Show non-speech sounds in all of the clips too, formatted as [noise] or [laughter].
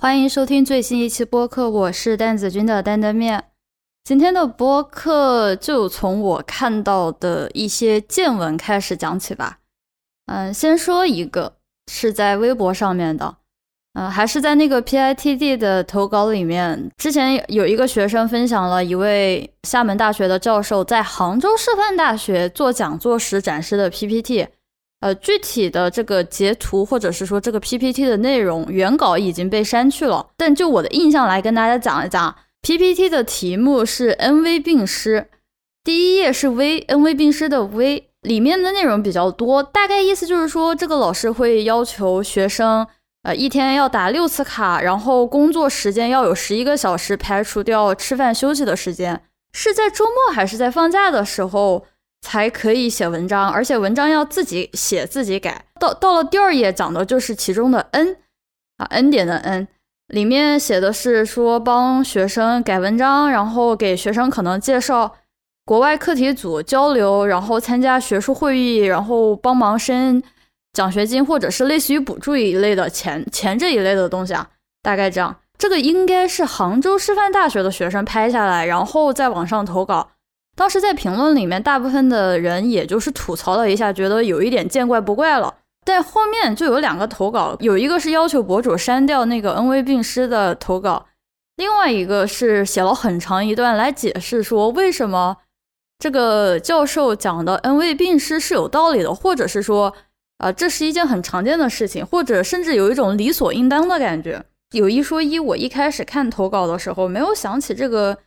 欢迎收听最新一期播客，我是蛋子君的担担面。今天的播客就从我看到的一些见闻开始讲起吧。嗯，先说一个是在微博上面的，嗯，还是在那个 PITD 的投稿里面，之前有一个学生分享了一位厦门大学的教授在杭州师范大学做讲座时展示的 PPT。呃，具体的这个截图或者是说这个 PPT 的内容原稿已经被删去了，但就我的印象来跟大家讲一讲，PPT 的题目是 NV 病师，第一页是 V，NV 病师的 V，里面的内容比较多，大概意思就是说这个老师会要求学生，呃，一天要打六次卡，然后工作时间要有十一个小时，排除掉吃饭休息的时间，是在周末还是在放假的时候？才可以写文章，而且文章要自己写自己改。到到了第二页讲的就是其中的 N 啊，N 点的 N，里面写的是说帮学生改文章，然后给学生可能介绍国外课题组交流，然后参加学术会议，然后帮忙申奖学金或者是类似于补助一类的钱钱这一类的东西啊，大概这样。这个应该是杭州师范大学的学生拍下来，然后在网上投稿。当时在评论里面，大部分的人也就是吐槽了一下，觉得有一点见怪不怪了。但后面就有两个投稿，有一个是要求博主删掉那个 N V 病师的投稿，另外一个是写了很长一段来解释说为什么这个教授讲的 N V 病师是有道理的，或者是说啊这是一件很常见的事情，或者甚至有一种理所应当的感觉。有一说一，我一开始看投稿的时候没有想起这个。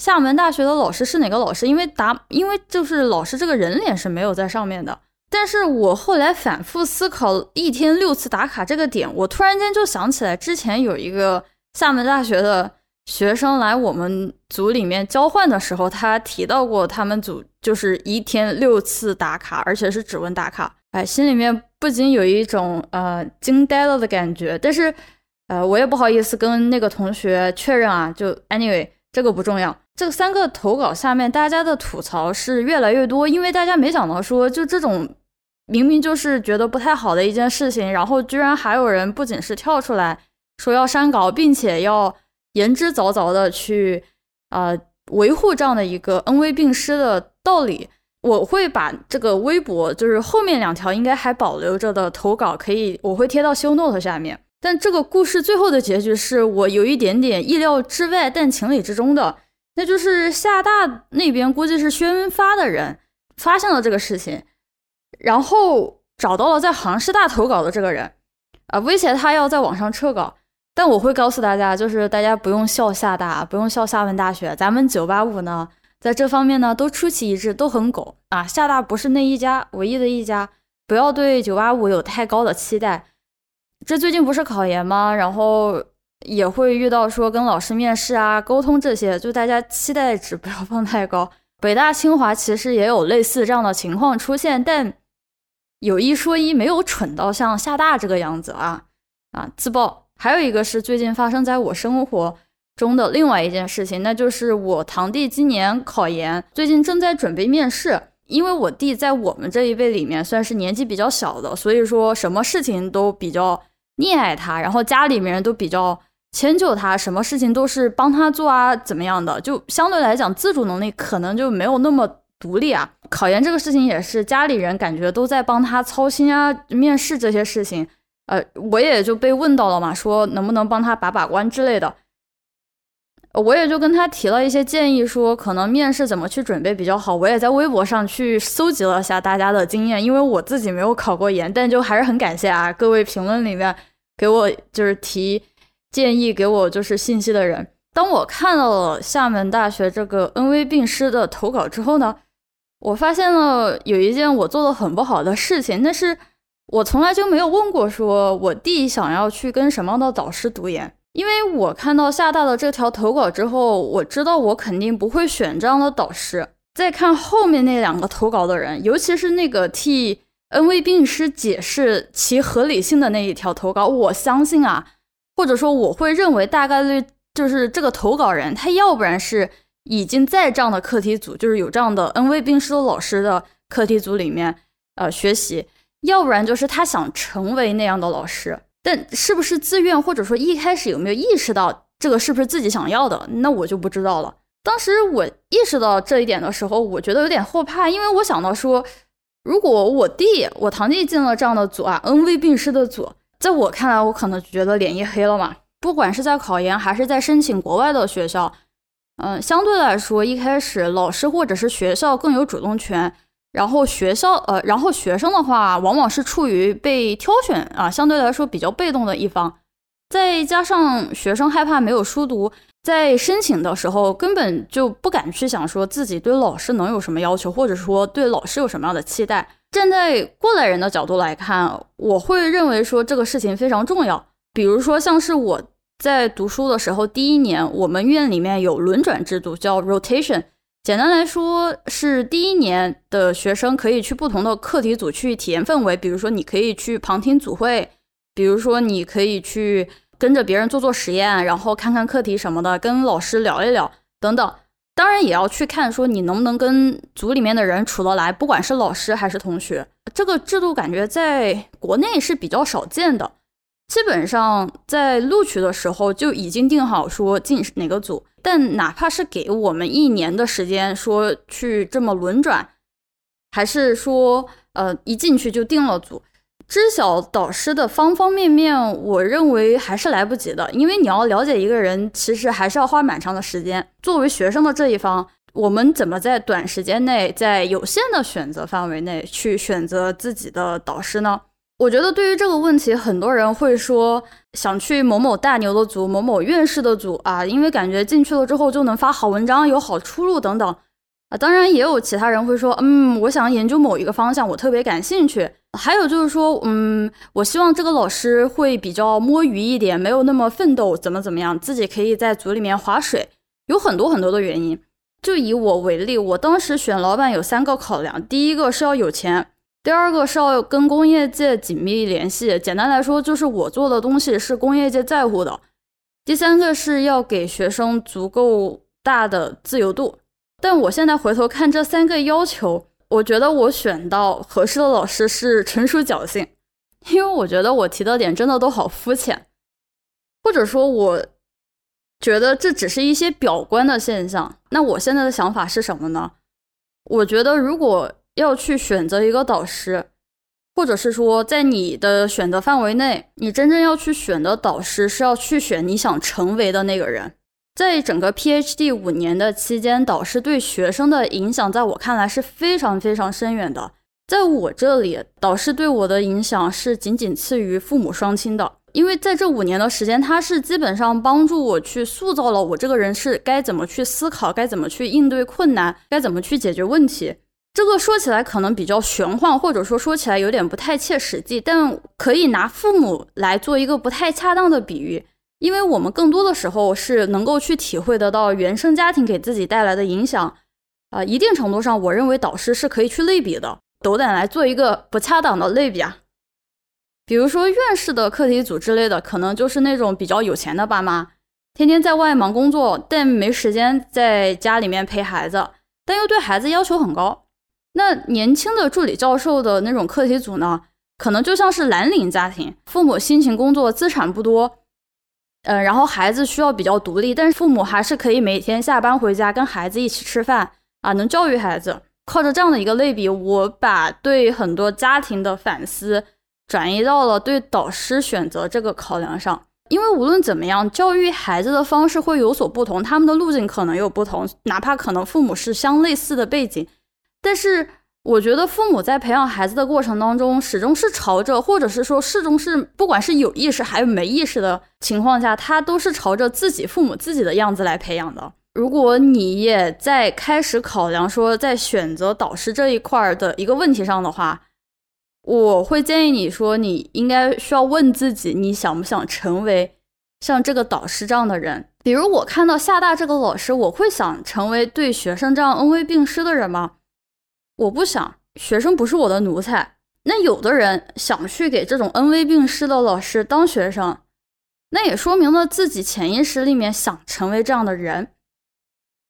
厦门大学的老师是哪个老师？因为答，因为就是老师这个人脸是没有在上面的。但是我后来反复思考一天六次打卡这个点，我突然间就想起来，之前有一个厦门大学的学生来我们组里面交换的时候，他提到过他们组就是一天六次打卡，而且是指纹打卡。哎，心里面不仅有一种呃惊呆了的感觉，但是呃我也不好意思跟那个同学确认啊，就 anyway 这个不重要。这三个投稿下面，大家的吐槽是越来越多，因为大家没想到说，就这种明明就是觉得不太好的一件事情，然后居然还有人不仅是跳出来说要删稿，并且要言之凿凿的去呃维护这样的一个恩威并施的道理。我会把这个微博，就是后面两条应该还保留着的投稿，可以我会贴到修 note 下面。但这个故事最后的结局是我有一点点意料之外，但情理之中的。那就是厦大那边估计是宣发的人发现了这个事情，然后找到了在杭师大投稿的这个人，啊，威胁他要在网上撤稿。但我会告诉大家，就是大家不用笑厦大，不用笑厦门大学，咱们九八五呢，在这方面呢都出奇一致，都很狗啊。厦大不是那一家唯一的一家，不要对九八五有太高的期待。这最近不是考研吗？然后。也会遇到说跟老师面试啊、沟通这些，就大家期待值不要放太高。北大、清华其实也有类似这样的情况出现，但 [laughs] 有一说一，没有蠢到像厦大这个样子啊啊！自爆。还有一个是最近发生在我生活中的另外一件事情，那就是我堂弟今年考研，最近正在准备面试。因为我弟在我们这一辈里面算是年纪比较小的，所以说什么事情都比较溺爱他，然后家里面人都比较。迁就他，什么事情都是帮他做啊，怎么样的？就相对来讲，自主能力可能就没有那么独立啊。考研这个事情也是家里人感觉都在帮他操心啊，面试这些事情，呃，我也就被问到了嘛，说能不能帮他把把关之类的。我也就跟他提了一些建议，说可能面试怎么去准备比较好。我也在微博上去搜集了下大家的经验，因为我自己没有考过研，但就还是很感谢啊，各位评论里面给我就是提。建议给我就是信息的人，当我看到了厦门大学这个恩威病师的投稿之后呢，我发现了有一件我做的很不好的事情，但是我从来就没有问过说我弟想要去跟什么样的导师读研，因为我看到厦大的这条投稿之后，我知道我肯定不会选这样的导师。再看后面那两个投稿的人，尤其是那个替恩威病师解释其合理性的那一条投稿，我相信啊。或者说，我会认为大概率就是这个投稿人，他要不然是已经在这样的课题组，就是有这样的 N V 病师老师的课题组里面呃学习，要不然就是他想成为那样的老师。但是不是自愿，或者说一开始有没有意识到这个是不是自己想要的，那我就不知道了。当时我意识到这一点的时候，我觉得有点后怕，因为我想到说，如果我弟、我堂弟进了这样的组啊，恩威并施的组，在我看来，我可能觉得脸一黑了嘛。不管是在考研还是在申请国外的学校，嗯，相对来说，一开始老师或者是学校更有主动权。然后学校，呃，然后学生的话，往往是处于被挑选啊，相对来说比较被动的一方。再加上学生害怕没有书读，在申请的时候根本就不敢去想说自己对老师能有什么要求，或者说对老师有什么样的期待。站在过来人的角度来看，我会认为说这个事情非常重要。比如说，像是我在读书的时候，第一年我们院里面有轮转制度，叫 rotation。简单来说，是第一年的学生可以去不同的课题组去体验氛围，比如说你可以去旁听组会，比如说你可以去跟着别人做做实验，然后看看课题什么的，跟老师聊一聊等等。当然也要去看说你能不能跟组里面的人处得来，不管是老师还是同学。这个制度感觉在国内是比较少见的。基本上在录取的时候就已经定好说进哪个组，但哪怕是给我们一年的时间说去这么轮转，还是说呃一进去就定了组，知晓导师的方方面面，我认为还是来不及的，因为你要了解一个人，其实还是要花蛮长的时间。作为学生的这一方，我们怎么在短时间内，在有限的选择范围内去选择自己的导师呢？我觉得对于这个问题，很多人会说想去某某大牛的组、某某院士的组啊，因为感觉进去了之后就能发好文章、有好出路等等啊。当然，也有其他人会说，嗯，我想研究某一个方向，我特别感兴趣。还有就是说，嗯，我希望这个老师会比较摸鱼一点，没有那么奋斗，怎么怎么样，自己可以在组里面划水。有很多很多的原因。就以我为例，我当时选老板有三个考量，第一个是要有钱。第二个是要跟工业界紧密联系，简单来说就是我做的东西是工业界在乎的。第三个是要给学生足够大的自由度。但我现在回头看这三个要求，我觉得我选到合适的老师是纯属侥幸，[laughs] 因为我觉得我提的点真的都好肤浅，或者说我觉得这只是一些表观的现象。那我现在的想法是什么呢？我觉得如果。要去选择一个导师，或者是说，在你的选择范围内，你真正要去选的导师是要去选你想成为的那个人。在整个 PhD 五年的期间，导师对学生的影响，在我看来是非常非常深远的。在我这里，导师对我的影响是仅仅次于父母双亲的，因为在这五年的时间，他是基本上帮助我去塑造了我这个人是该怎么去思考，该怎么去应对困难，该怎么去解决问题。这个说起来可能比较玄幻，或者说说起来有点不太切实际，但可以拿父母来做一个不太恰当的比喻，因为我们更多的时候是能够去体会得到原生家庭给自己带来的影响。啊，一定程度上，我认为导师是可以去类比的。斗胆来做一个不恰当的类比啊，比如说院士的课题组之类的，可能就是那种比较有钱的爸妈，天天在外忙工作，但没时间在家里面陪孩子，但又对孩子要求很高。那年轻的助理教授的那种课题组呢，可能就像是蓝领家庭，父母辛勤工作，资产不多，嗯，然后孩子需要比较独立，但是父母还是可以每天下班回家跟孩子一起吃饭啊，能教育孩子。靠着这样的一个类比，我把对很多家庭的反思转移到了对导师选择这个考量上，因为无论怎么样，教育孩子的方式会有所不同，他们的路径可能有不同，哪怕可能父母是相类似的背景。但是我觉得父母在培养孩子的过程当中，始终是朝着，或者是说始终是，不管是有意识还是没意识的情况下，他都是朝着自己父母自己的样子来培养的。如果你也在开始考量说在选择导师这一块的一个问题上的话，我会建议你说，你应该需要问自己，你想不想成为像这个导师这样的人？比如我看到厦大这个老师，我会想成为对学生这样恩威并施的人吗？我不想学生不是我的奴才。那有的人想去给这种恩威并施的老师当学生，那也说明了自己潜意识里面想成为这样的人。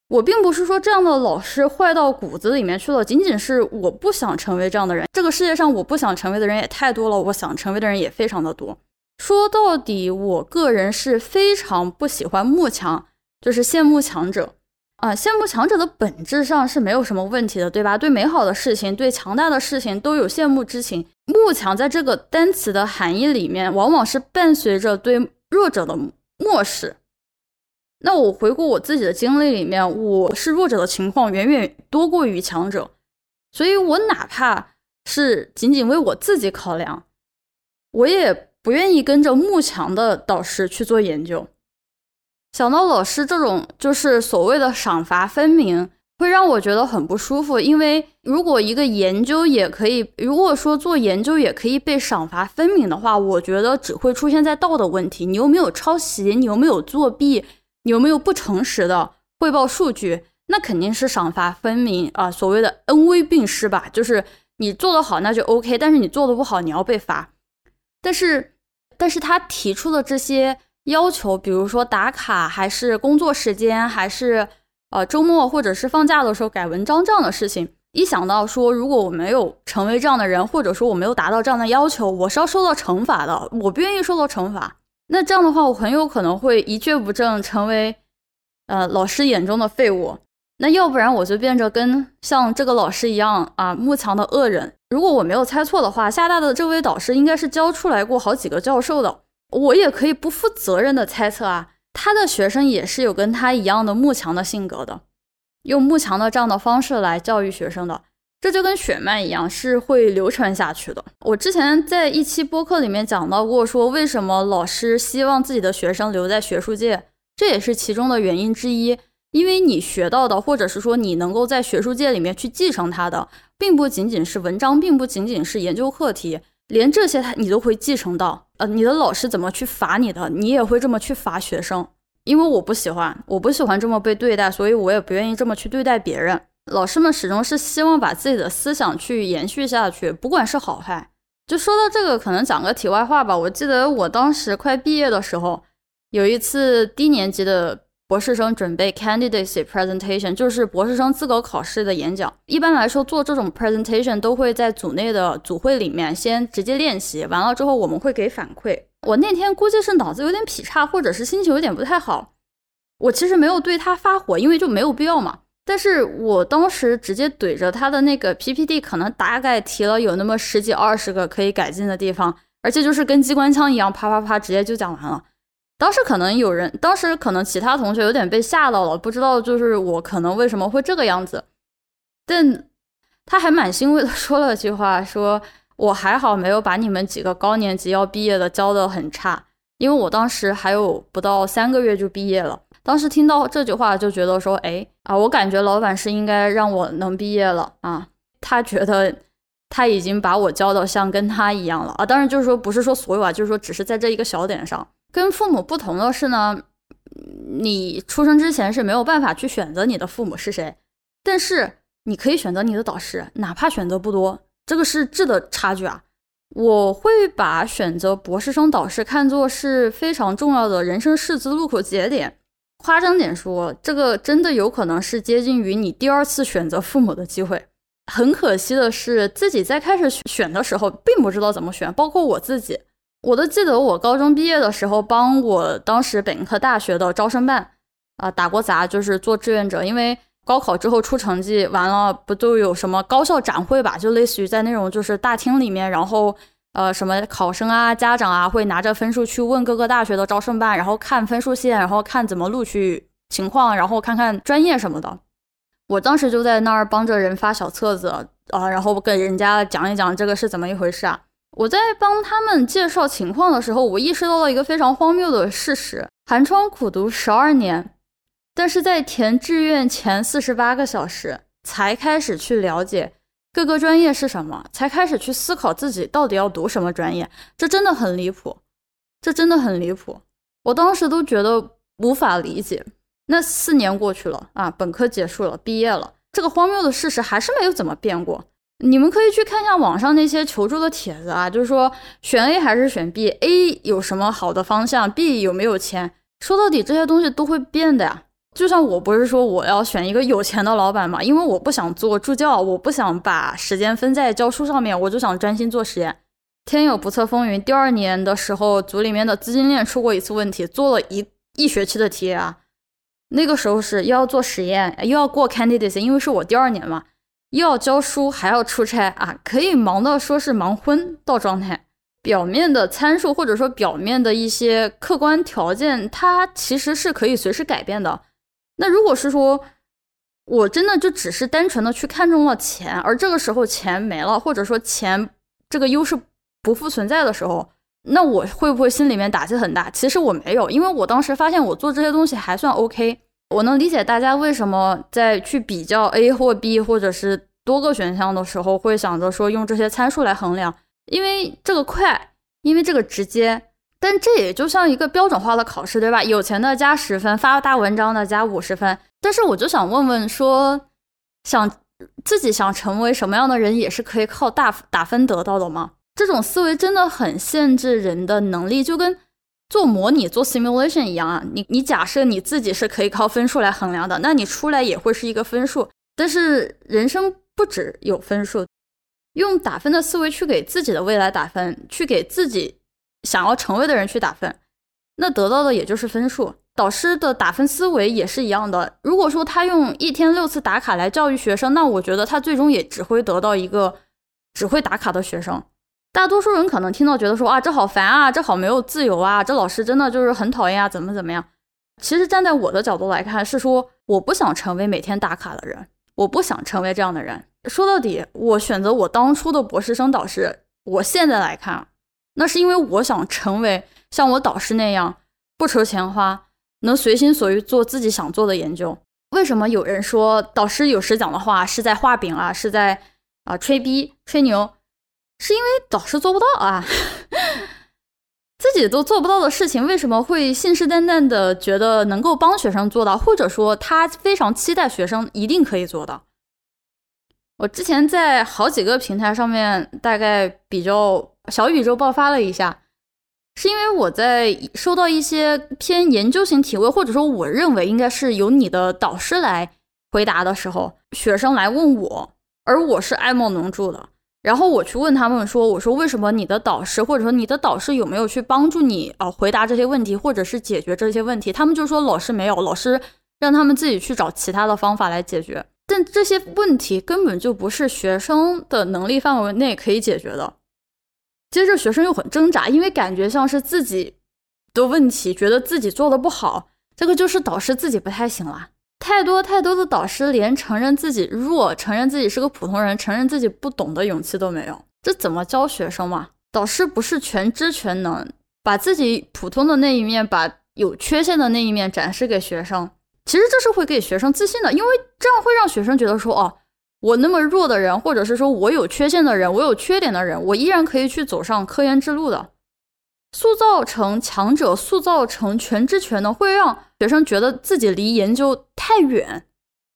我并不是说这样的老师坏到骨子里面去了，仅仅是我不想成为这样的人。这个世界上我不想成为的人也太多了，我想成为的人也非常的多。说到底，我个人是非常不喜欢慕强，就是羡慕强者啊。羡慕强者的本质上是没有什么问题的，对吧？对美好的事情，对强大的事情都有羡慕之情。慕强在这个单词的含义里面，往往是伴随着对弱者的漠视。那我回顾我自己的经历里面，我是弱者的情况远远多过于强者，所以我哪怕是仅仅为我自己考量，我也。不愿意跟着慕强的导师去做研究，想到老师这种就是所谓的赏罚分明，会让我觉得很不舒服。因为如果一个研究也可以，如果说做研究也可以被赏罚分明的话，我觉得只会出现在道德问题。你有没有抄袭？你有没有作弊？你有没有不诚实的汇报数据？那肯定是赏罚分明啊，所谓的恩威并施吧。就是你做得好，那就 OK；但是你做的不好，你要被罚。但是，但是他提出的这些要求，比如说打卡，还是工作时间，还是呃周末或者是放假的时候改文章这样的事情，一想到说如果我没有成为这样的人，或者说我没有达到这样的要求，我是要受到惩罚的，我不愿意受到惩罚。那这样的话，我很有可能会一蹶不振，成为呃老师眼中的废物。那要不然我就变着跟像这个老师一样啊，慕强的恶人。如果我没有猜错的话，厦大的这位导师应该是教出来过好几个教授的。我也可以不负责任的猜测啊，他的学生也是有跟他一样的慕强的性格的，用慕强的这样的方式来教育学生的，这就跟血脉一样，是会流传下去的。我之前在一期播客里面讲到过，说为什么老师希望自己的学生留在学术界，这也是其中的原因之一。因为你学到的，或者是说你能够在学术界里面去继承它的，并不仅仅是文章，并不仅仅是研究课题，连这些他你都会继承到。呃，你的老师怎么去罚你的，你也会这么去罚学生。因为我不喜欢，我不喜欢这么被对待，所以我也不愿意这么去对待别人。老师们始终是希望把自己的思想去延续下去，不管是好坏。就说到这个，可能讲个题外话吧。我记得我当时快毕业的时候，有一次低年级的。博士生准备 candidacy presentation，就是博士生资格考试的演讲。一般来说，做这种 presentation 都会在组内的组会里面先直接练习，完了之后我们会给反馈。我那天估计是脑子有点劈叉，或者是心情有点不太好。我其实没有对他发火，因为就没有必要嘛。但是我当时直接怼着他的那个 PPT，可能大概提了有那么十几二十个可以改进的地方，而且就是跟机关枪一样，啪啪啪，直接就讲完了。当时可能有人，当时可能其他同学有点被吓到了，不知道就是我可能为什么会这个样子，但他还蛮欣慰的说了句话，说我还好没有把你们几个高年级要毕业的教的很差，因为我当时还有不到三个月就毕业了。当时听到这句话就觉得说，哎啊，我感觉老板是应该让我能毕业了啊，他觉得他已经把我教的像跟他一样了啊，当然就是说不是说所有啊，就是说只是在这一个小点上。跟父母不同的是呢，你出生之前是没有办法去选择你的父母是谁，但是你可以选择你的导师，哪怕选择不多，这个是质的差距啊。我会把选择博士生导师看作是非常重要的人生十字路口节点。夸张点说，这个真的有可能是接近于你第二次选择父母的机会。很可惜的是，自己在开始选的时候并不知道怎么选，包括我自己。我都记得我高中毕业的时候，帮我当时本科大学的招生办啊打过杂，就是做志愿者。因为高考之后出成绩完了，不都有什么高校展会吧？就类似于在那种就是大厅里面，然后呃什么考生啊、家长啊会拿着分数去问各个大学的招生办，然后看分数线，然后看怎么录取情况，然后看看专业什么的。我当时就在那儿帮着人发小册子啊，然后跟人家讲一讲这个是怎么一回事啊。我在帮他们介绍情况的时候，我意识到了一个非常荒谬的事实：寒窗苦读十二年，但是在填志愿前四十八个小时才开始去了解各个专业是什么，才开始去思考自己到底要读什么专业。这真的很离谱，这真的很离谱。我当时都觉得无法理解。那四年过去了啊，本科结束了，毕业了，这个荒谬的事实还是没有怎么变过。你们可以去看一下网上那些求助的帖子啊，就是说选 A 还是选 B，A 有什么好的方向，B 有没有钱？说到底这些东西都会变的呀。就像我不是说我要选一个有钱的老板嘛，因为我不想做助教，我不想把时间分在教书上面，我就想专心做实验。天有不测风云，第二年的时候，组里面的资金链出过一次问题，做了一一学期的题啊。那个时候是又要做实验，又要过 candidates，因为是我第二年嘛，要教书，还要出差啊，可以忙到说是忙昏到状态。表面的参数或者说表面的一些客观条件，它其实是可以随时改变的。那如果是说我真的就只是单纯的去看中了钱，而这个时候钱没了，或者说钱这个优势不复存在的时候，那我会不会心里面打击很大？其实我没有，因为我当时发现我做这些东西还算 OK。我能理解大家为什么在去比较 A 或 B 或者是多个选项的时候，会想着说用这些参数来衡量。因为这个快，因为这个直接，但这也就像一个标准化的考试，对吧？有钱的加十分，发大文章的加五十分。但是我就想问问，说想自己想成为什么样的人，也是可以靠大打分得到的吗？这种思维真的很限制人的能力，就跟做模拟、做 simulation 一样啊。你你假设你自己是可以靠分数来衡量的，那你出来也会是一个分数。但是人生不只有分数。用打分的思维去给自己的未来打分，去给自己想要成为的人去打分，那得到的也就是分数。导师的打分思维也是一样的。如果说他用一天六次打卡来教育学生，那我觉得他最终也只会得到一个只会打卡的学生。大多数人可能听到觉得说啊，这好烦啊，这好没有自由啊，这老师真的就是很讨厌啊，怎么怎么样？其实站在我的角度来看，是说我不想成为每天打卡的人，我不想成为这样的人。说到底，我选择我当初的博士生导师。我现在来看，那是因为我想成为像我导师那样不愁钱花，能随心所欲做自己想做的研究。为什么有人说导师有时讲的话是在画饼啊，是在啊吹逼吹牛？是因为导师做不到啊，自己都做不到的事情，为什么会信誓旦旦的觉得能够帮学生做到，或者说他非常期待学生一定可以做到？我之前在好几个平台上面，大概比较小宇宙爆发了一下，是因为我在收到一些偏研究型提问，或者说我认为应该是由你的导师来回答的时候，学生来问我，而我是爱莫能助的，然后我去问他们说，我说为什么你的导师或者说你的导师有没有去帮助你啊回答这些问题，或者是解决这些问题？他们就说老师没有，老师让他们自己去找其他的方法来解决。但这些问题根本就不是学生的能力范围内可以解决的。接着学生又很挣扎，因为感觉像是自己的问题，觉得自己做的不好。这个就是导师自己不太行了。太多太多的导师连承认自己弱、承认自己是个普通人、承认自己不懂的勇气都没有。这怎么教学生嘛？导师不是全知全能，把自己普通的那一面，把有缺陷的那一面展示给学生。其实这是会给学生自信的，因为这样会让学生觉得说，哦，我那么弱的人，或者是说我有缺陷的人，我有缺点的人，我依然可以去走上科研之路的。塑造成强者，塑造成全知全能，会让学生觉得自己离研究太远。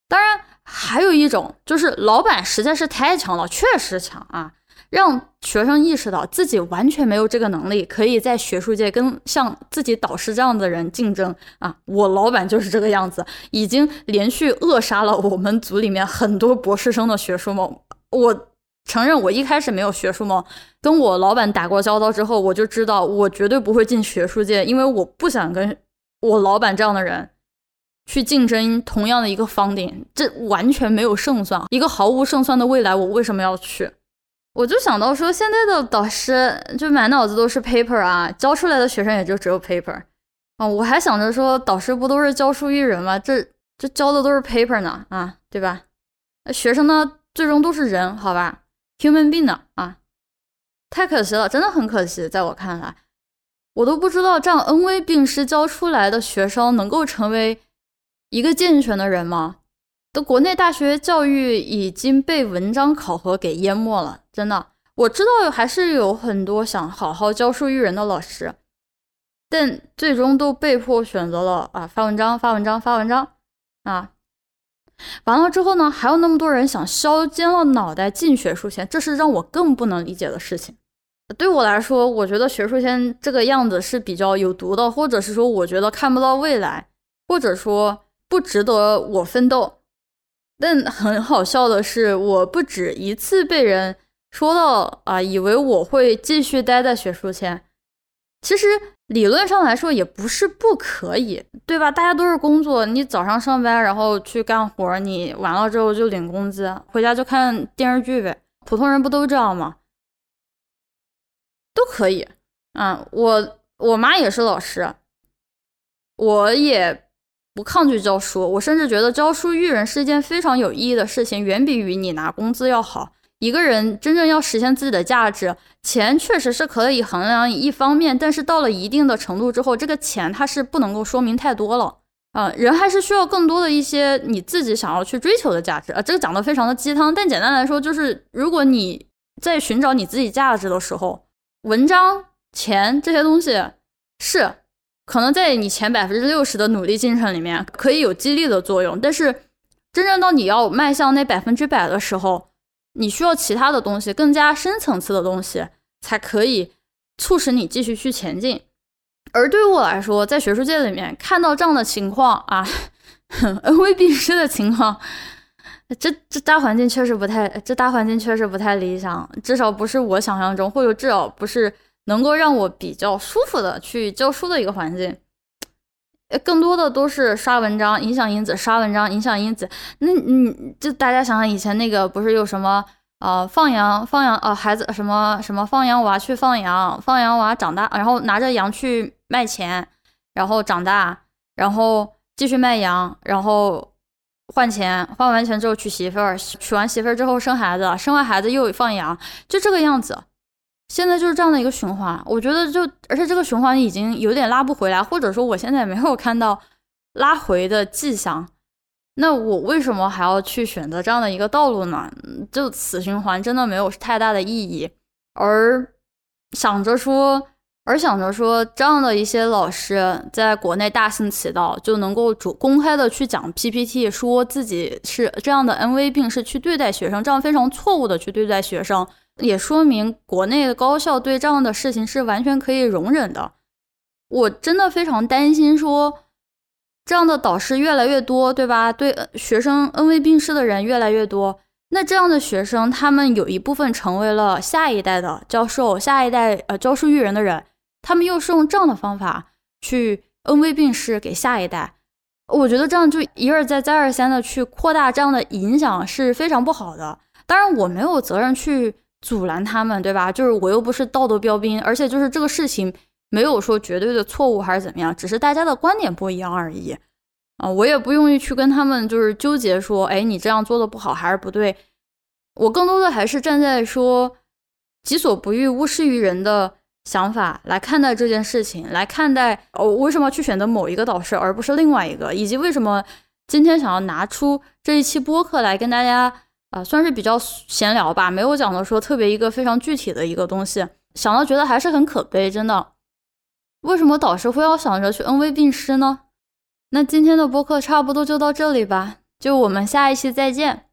当然，还有一种就是老板实在是太强了，确实强啊。让学生意识到自己完全没有这个能力，可以在学术界跟像自己导师这样的人竞争啊！我老板就是这个样子，已经连续扼杀了我们组里面很多博士生的学术梦。我承认，我一开始没有学术梦，跟我老板打过交道之后，我就知道我绝对不会进学术界，因为我不想跟我老板这样的人去竞争同样的一个方顶，这完全没有胜算，一个毫无胜算的未来，我为什么要去？我就想到说，现在的导师就满脑子都是 paper 啊，教出来的学生也就只有 paper 啊。我还想着说，导师不都是教书育人吗？这这教的都是 paper 呢啊，对吧？学生呢，最终都是人，好吧？human being 呢啊，太可惜了，真的很可惜。在我看来，我都不知道这样恩威并施教出来的学生能够成为一个健全的人吗？的国内大学教育已经被文章考核给淹没了，真的。我知道还是有很多想好好教书育人的老师，但最终都被迫选择了啊发文章、发文章、发文章啊。完了之后呢，还有那么多人想削尖了脑袋进学术圈，这是让我更不能理解的事情。对我来说，我觉得学术圈这个样子是比较有毒的，或者是说我觉得看不到未来，或者说不值得我奋斗。但很好笑的是，我不止一次被人说到啊，以为我会继续待在学术圈，其实理论上来说也不是不可以，对吧？大家都是工作，你早上上班，然后去干活，你完了之后就领工资，回家就看电视剧呗。普通人不都这样吗？都可以。嗯，我我妈也是老师，我也不抗拒教书，我甚至觉得教书育人是一件非常有意义的事情，远比于你拿工资要好。一个人真正要实现自己的价值，钱确实是可以衡量一方面，但是到了一定的程度之后，这个钱它是不能够说明太多了啊。人还是需要更多的一些你自己想要去追求的价值啊。这个讲的非常的鸡汤，但简单来说就是，如果你在寻找你自己价值的时候，文章、钱这些东西是可能在你前百分之六十的努力进程里面可以有激励的作用，但是真正到你要迈向那百分之百的时候。你需要其他的东西，更加深层次的东西，才可以促使你继续去前进。而对于我来说，在学术界里面看到这样的情况啊，[laughs] 恩威并施的情况，这这大环境确实不太，这大环境确实不太理想，至少不是我想象中，或者至少不是能够让我比较舒服的去教书的一个环境。更多的都是刷文章影响因子，刷文章影响因子。那你就大家想想，以前那个不是有什么呃放羊放羊呃孩子什么什么放羊娃去放羊，放羊娃长大，然后拿着羊去卖钱，然后长大，然后继续卖羊，然后换钱，换完钱之后娶媳妇儿，娶完媳妇儿之后生孩子，生完孩子又放羊，就这个样子。现在就是这样的一个循环，我觉得就而且这个循环已经有点拉不回来，或者说我现在没有看到拉回的迹象。那我为什么还要去选择这样的一个道路呢？就此循环真的没有太大的意义。而想着说，而想着说，这样的一些老师在国内大行其道，就能够主公开的去讲 PPT，说自己是这样的 N V 病，是去对待学生，这样非常错误的去对待学生。也说明国内的高校对这样的事情是完全可以容忍的。我真的非常担心，说这样的导师越来越多，对吧？对学生恩威并施的人越来越多，那这样的学生，他们有一部分成为了下一代的教授，下一代呃教书育人的人，他们又是用这样的方法去恩威并施给下一代。我觉得这样就一而再再而三的去扩大这样的影响是非常不好的。当然，我没有责任去。阻拦他们，对吧？就是我又不是道德标兵，而且就是这个事情没有说绝对的错误还是怎么样，只是大家的观点不一样而已啊！我也不用意去跟他们就是纠结说，哎，你这样做的不好还是不对。我更多的还是站在说“己所不欲，勿施于人”的想法来看待这件事情，来看待我为什么去选择某一个导师而不是另外一个，以及为什么今天想要拿出这一期播客来跟大家。啊，算是比较闲聊吧，没有讲的说特别一个非常具体的一个东西，想到觉得还是很可悲，真的。为什么导师会要想着去恩威并施呢？那今天的播客差不多就到这里吧，就我们下一期再见。